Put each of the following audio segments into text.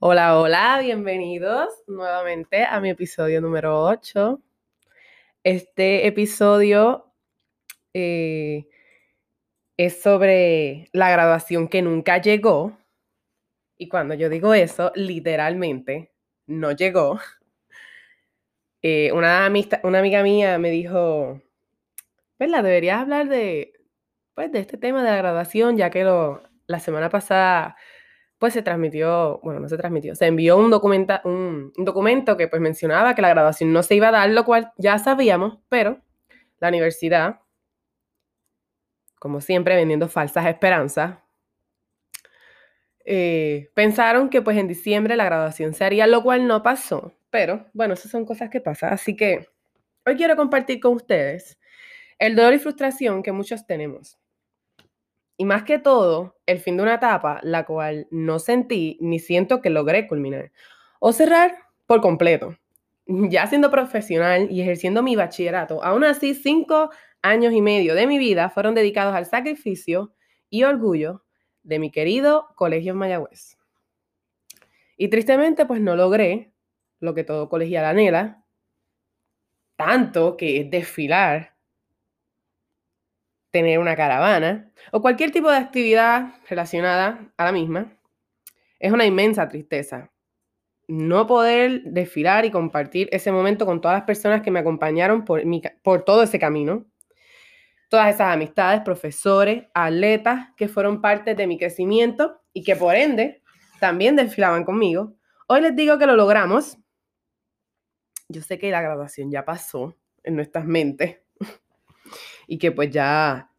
Hola, hola, bienvenidos nuevamente a mi episodio número 8. Este episodio eh, es sobre la graduación que nunca llegó. Y cuando yo digo eso, literalmente no llegó. Eh, una, amiga mía me dijo, ¿verdad? Deberías hablar de, pues, de este tema de la graduación, ya que lo, la semana pasada pues se transmitió, bueno, no se transmitió, se envió un, documenta, un, documento que pues mencionaba que la graduación no se iba a dar, lo cual ya sabíamos, pero la universidad, como siempre, vendiendo falsas esperanzas, eh, pensaron que pues en diciembre la graduación se haría, lo cual no pasó, pero bueno, esas son cosas que pasan, así que hoy quiero compartir con ustedes el dolor y frustración que muchos tenemos y más que todo, el fin de una etapa la cual no sentí ni siento que logré culminar o cerrar por completo. Ya siendo profesional y ejerciendo mi bachillerato, aún así cinco años y medio de mi vida fueron dedicados al sacrificio y orgullo de mi querido Colegio Mayagüez. Y tristemente, pues no logré lo que todo colegial anhela, tanto que es desfilar tener una caravana o cualquier tipo de actividad relacionada a la misma, es una inmensa tristeza. No poder desfilar y compartir ese momento con todas las personas que me acompañaron por, todo ese camino. Todas esas amistades, profesores, atletas que fueron parte de mi crecimiento y que por ende también desfilaban conmigo. Hoy les digo que lo logramos. Yo sé que la graduación ya pasó en nuestras mentes y que pues ya,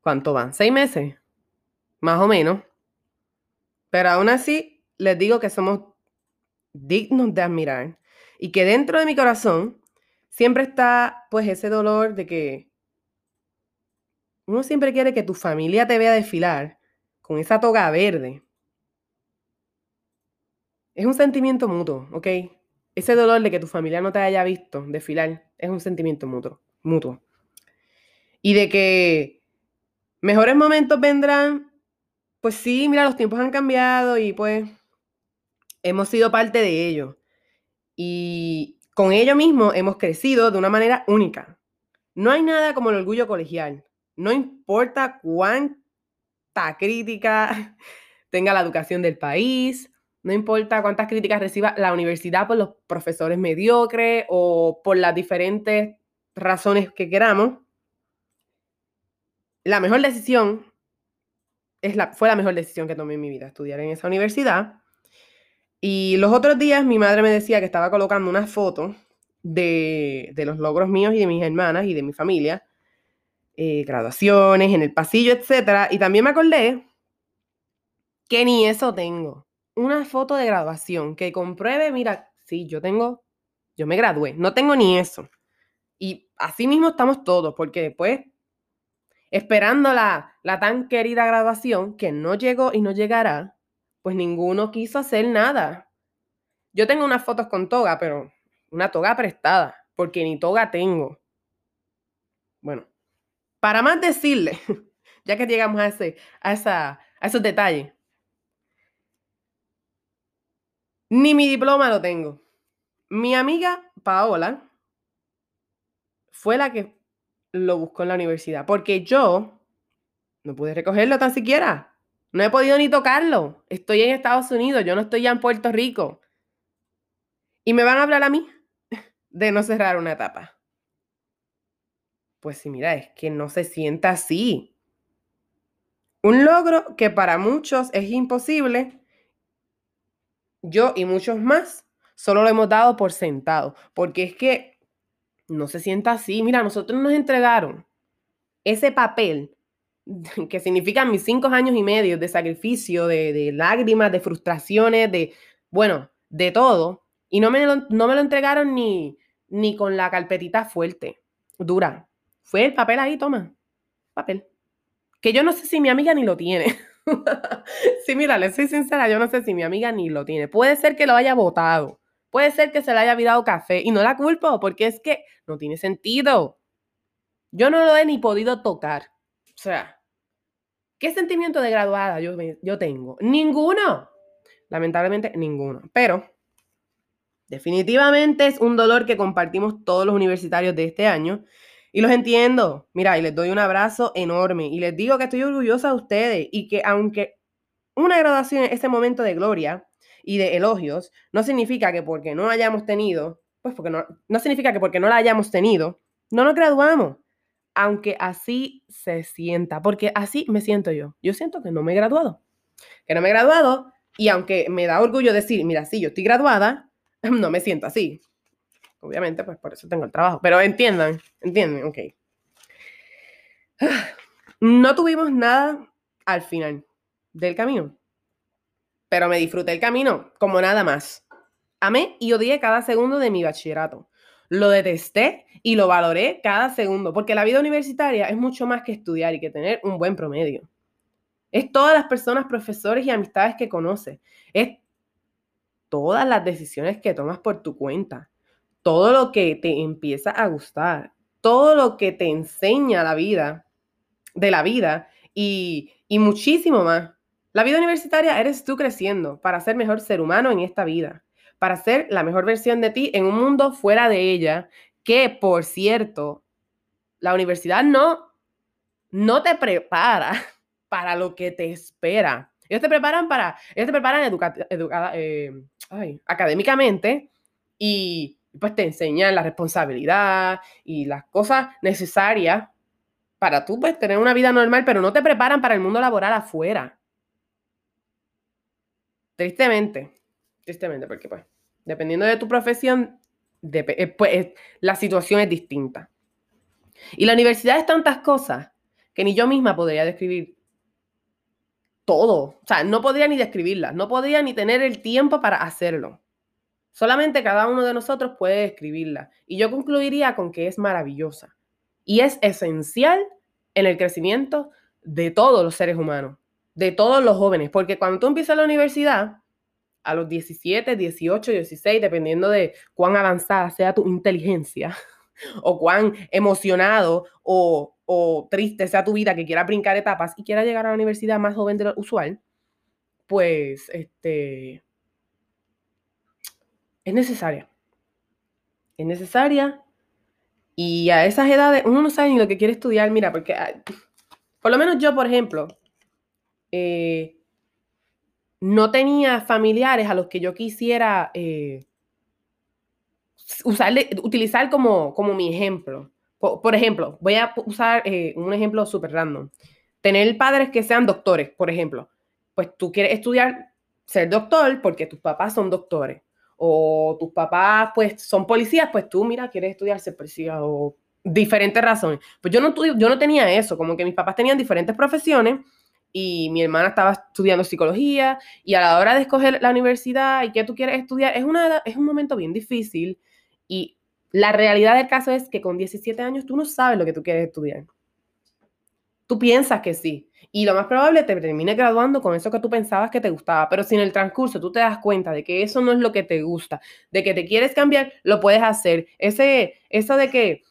¿cuánto van? ¿Seis meses? Más o menos. Pero aún así, les digo que somos dignos de admirar y que dentro de mi corazón siempre está pues ese dolor de que uno siempre quiere que tu familia te vea desfilar con esa toga verde. Es un sentimiento mutuo, ¿ok? Ese dolor de que tu familia no te haya visto desfilar es un sentimiento mutuo. mutuo y de que mejores momentos vendrán, pues sí, mira, los tiempos han cambiado y pues hemos sido parte de ello. Y con ello mismo hemos crecido de una manera única. No hay nada como el orgullo colegial. No importa cuánta crítica tenga la educación del país, no importa cuántas críticas reciba la universidad por los profesores mediocres o por las diferentes razones que queramos, la mejor decisión es la, fue la mejor decisión que tomé en mi vida, estudiar en esa universidad. Y los otros días mi madre me decía que estaba colocando una foto de, los logros míos y de mis hermanas y de mi familia, eh, graduaciones, en el pasillo, etc. Y también me acordé que ni eso tengo. Una foto de graduación que compruebe, mira, sí, yo tengo, yo me gradué, no tengo ni eso. Y así mismo estamos todos, porque después esperando la, tan querida graduación que no llegó y no llegará, pues ninguno quiso hacer nada. Yo tengo unas fotos con toga, pero una toga prestada, porque ni toga tengo. Bueno, para más decirle, ya que llegamos a, ese, a, esa, a esos detalles, ni mi diploma lo tengo. Mi amiga Paola fue la que lo busco en la universidad, porque yo no pude recogerlo tan siquiera. No he podido ni tocarlo. Estoy en Estados Unidos, yo no estoy ya en Puerto Rico. Y me van a hablar a mí de no cerrar una etapa. Pues sí, mira, es que no se sienta así. Un logro que para muchos es imposible, yo y muchos más solo lo hemos dado por sentado, porque es que no se sienta así. Mira, nosotros nos entregaron ese papel que significa mis cinco años y medio de sacrificio, de, lágrimas, de frustraciones, de, bueno, de todo. Y no me lo, no me lo entregaron ni, ni con la carpetita fuerte, dura. Fue el papel ahí, toma, papel. Que yo no sé si mi amiga ni lo tiene. sí, mira, le soy sincera, yo no sé si mi amiga ni lo tiene. Puede ser que lo haya votado. Puede ser que se le haya virado café y no la culpo porque es que no tiene sentido. Yo no lo he ni podido tocar. O sea, ¿qué sentimiento de graduada yo, yo tengo? Ninguno. Lamentablemente, ninguno. Pero definitivamente es un dolor que compartimos todos los universitarios de este año. Y los entiendo. Mira, y les doy un abrazo enorme. Y les digo que estoy orgullosa de ustedes y que aunque una graduación es ese momento de gloria y de elogios, no significa que porque no hayamos tenido, pues porque no, no significa que porque no la hayamos tenido, no nos graduamos. Aunque así se sienta, porque así me siento yo. Yo siento que no me he graduado. Que no me he graduado y aunque me da orgullo decir, mira, sí, yo estoy graduada, no me siento así. Obviamente, pues por eso tengo el trabajo. Pero entiendan, entienden, ok. No tuvimos nada al final del camino, pero me disfruté el camino como nada más. Amé y odié cada segundo de mi bachillerato. Lo detesté y lo valoré cada segundo, porque la vida universitaria es mucho más que estudiar y que tener un buen promedio. Es todas las personas, profesores y amistades que conoces. Es todas las decisiones que tomas por tu cuenta. Todo lo que te empieza a gustar. Todo lo que te enseña la vida, de la vida y, y muchísimo más. La vida universitaria eres tú creciendo para ser mejor ser humano en esta vida, para ser la mejor versión de ti en un mundo fuera de ella, que por cierto, la universidad no, no te prepara para lo que te espera. Ellos te preparan para, ellos te preparan educada, eh, académicamente y pues te enseñan la responsabilidad y las cosas necesarias para tú pues tener una vida normal, pero no te preparan para el mundo laboral afuera. Tristemente, tristemente, porque pues dependiendo de tu profesión, eh, pues, la situación es distinta. Y la universidad es tantas cosas que ni yo misma podría describir todo. O sea, no podría ni describirlas, no podría ni tener el tiempo para hacerlo. Solamente cada uno de nosotros puede describirla. Y yo concluiría con que es maravillosa. Y es esencial en el crecimiento de todos los seres humanos, de todos los jóvenes. Porque cuando tú empiezas la universidad, a los 17, 18, 16, dependiendo de cuán avanzada sea tu inteligencia o cuán emocionado o o triste sea tu vida, que quiera brincar etapas y quiera llegar a la universidad más joven de lo usual, pues este, es necesaria. Es necesaria. Y a esas edades uno no sabe ni lo que quiere estudiar. Mira, porque por lo menos yo, por ejemplo, eh, no tenía familiares a los que yo quisiera eh, utilizar como, como mi ejemplo. Por, ejemplo, voy a usar eh, un ejemplo súper random. Tener padres que sean doctores, por ejemplo. Pues tú quieres estudiar ser doctor porque tus papás son doctores. O tus papás, pues, son policías, pues tú, mira, quieres estudiar ser policía o diferentes razones. Pues yo no, yo no tenía eso, como que mis papás tenían diferentes profesiones y mi hermana estaba estudiando psicología y a la hora de escoger la universidad y qué tú quieres estudiar, es, una, es un momento bien difícil y la realidad del caso es que con 17 años tú no sabes lo que tú quieres estudiar. Tú piensas que sí. Y lo más probable te termine graduando con eso que tú pensabas que te gustaba. Pero si en el transcurso tú te das cuenta de que eso no es lo que te gusta, de que te quieres cambiar, lo puedes hacer. Ese, eso de que,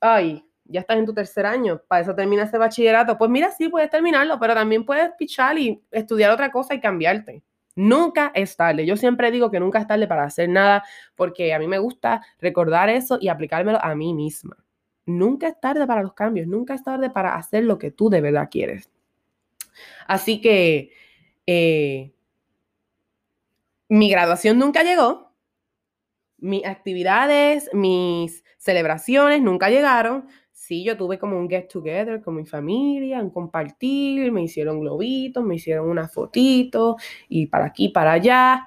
ay, ya estás en tu tercer año, para eso termina ese bachillerato. Pues mira, sí, puedes terminarlo, pero también puedes pichar y estudiar otra cosa y cambiarte. Nunca es tarde. Yo siempre digo que nunca es tarde para hacer nada porque a mí me gusta recordar eso y aplicármelo a mí misma. Nunca es tarde para los cambios, nunca es tarde para hacer lo que tú de verdad quieres. Así que eh, mi graduación nunca llegó, mis actividades, mis celebraciones nunca llegaron, sí, yo tuve como un get together con mi familia, un compartir, me hicieron globitos, me hicieron una fotito y para aquí, para allá.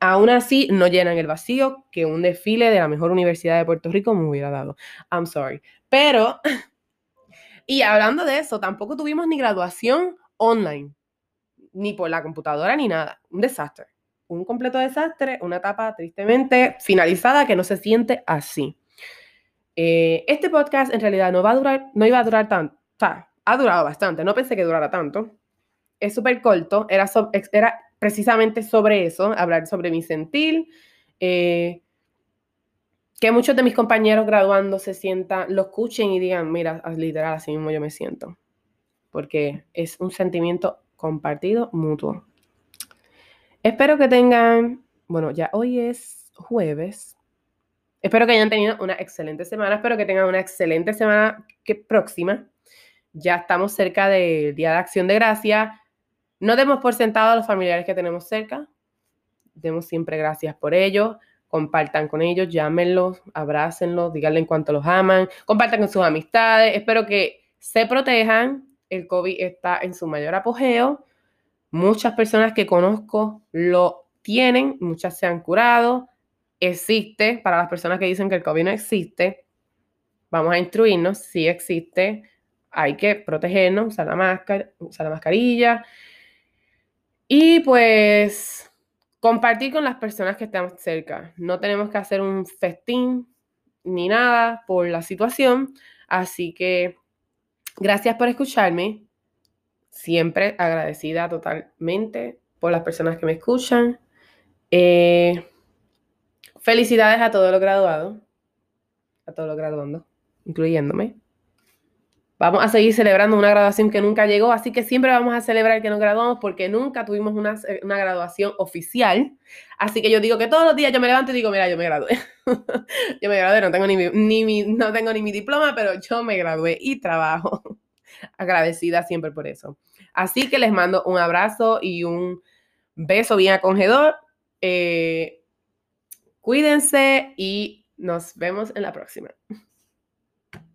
Aún así, no llenan el vacío que un desfile de la mejor universidad de Puerto Rico me hubiera dado. I'm sorry. Pero, y hablando de eso, tampoco tuvimos ni graduación online, ni por la computadora, ni nada. Un desastre. Un completo desastre, una etapa tristemente finalizada que no se siente así. Eh, este podcast en realidad no va a durar, no iba a durar tanto, o sea, ha durado bastante, no pensé que durara tanto. Es súper corto, era, precisamente sobre eso, hablar sobre mi sentir, eh, que muchos de mis compañeros graduando se sientan, lo escuchen y digan, mira, literal, así mismo yo me siento, porque es un sentimiento compartido mutuo. Espero que tengan, bueno, ya hoy es jueves. Espero que hayan tenido una excelente semana. Espero que tengan una excelente semana que próxima. Ya estamos cerca del Día de Acción de Gracia. No demos por sentado a los familiares que tenemos cerca. Demos siempre gracias por ellos. Compartan con ellos, llámenlos, abrácenlos, díganle en cuanto los aman. Compartan con sus amistades. Espero que se protejan. El COVID está en su mayor apogeo. Muchas personas que conozco lo tienen, muchas se han curado. Existe, para las personas que dicen que el COVID no existe, vamos a instruirnos, si existe, hay que protegernos, usar la, máscara, usar la mascarilla y pues compartir con las personas que estamos cerca. No tenemos que hacer un festín ni nada por la situación, así que gracias por escucharme siempre agradecida totalmente por las personas que me escuchan. Eh, felicidades a todos los graduados, a todos los graduandos, incluyéndome. Vamos a seguir celebrando una graduación que nunca llegó, así que siempre vamos a celebrar que nos graduamos porque nunca tuvimos una, una, graduación oficial. Así que yo digo que todos los días yo me levanto y digo, mira, yo me gradué. yo me gradué, no tengo ni, ni no tengo ni mi diploma, pero yo me gradué y trabajo. Agradecida siempre por eso. Así que les mando un abrazo y un beso bien acogedor. Eh, cuídense y nos vemos en la próxima.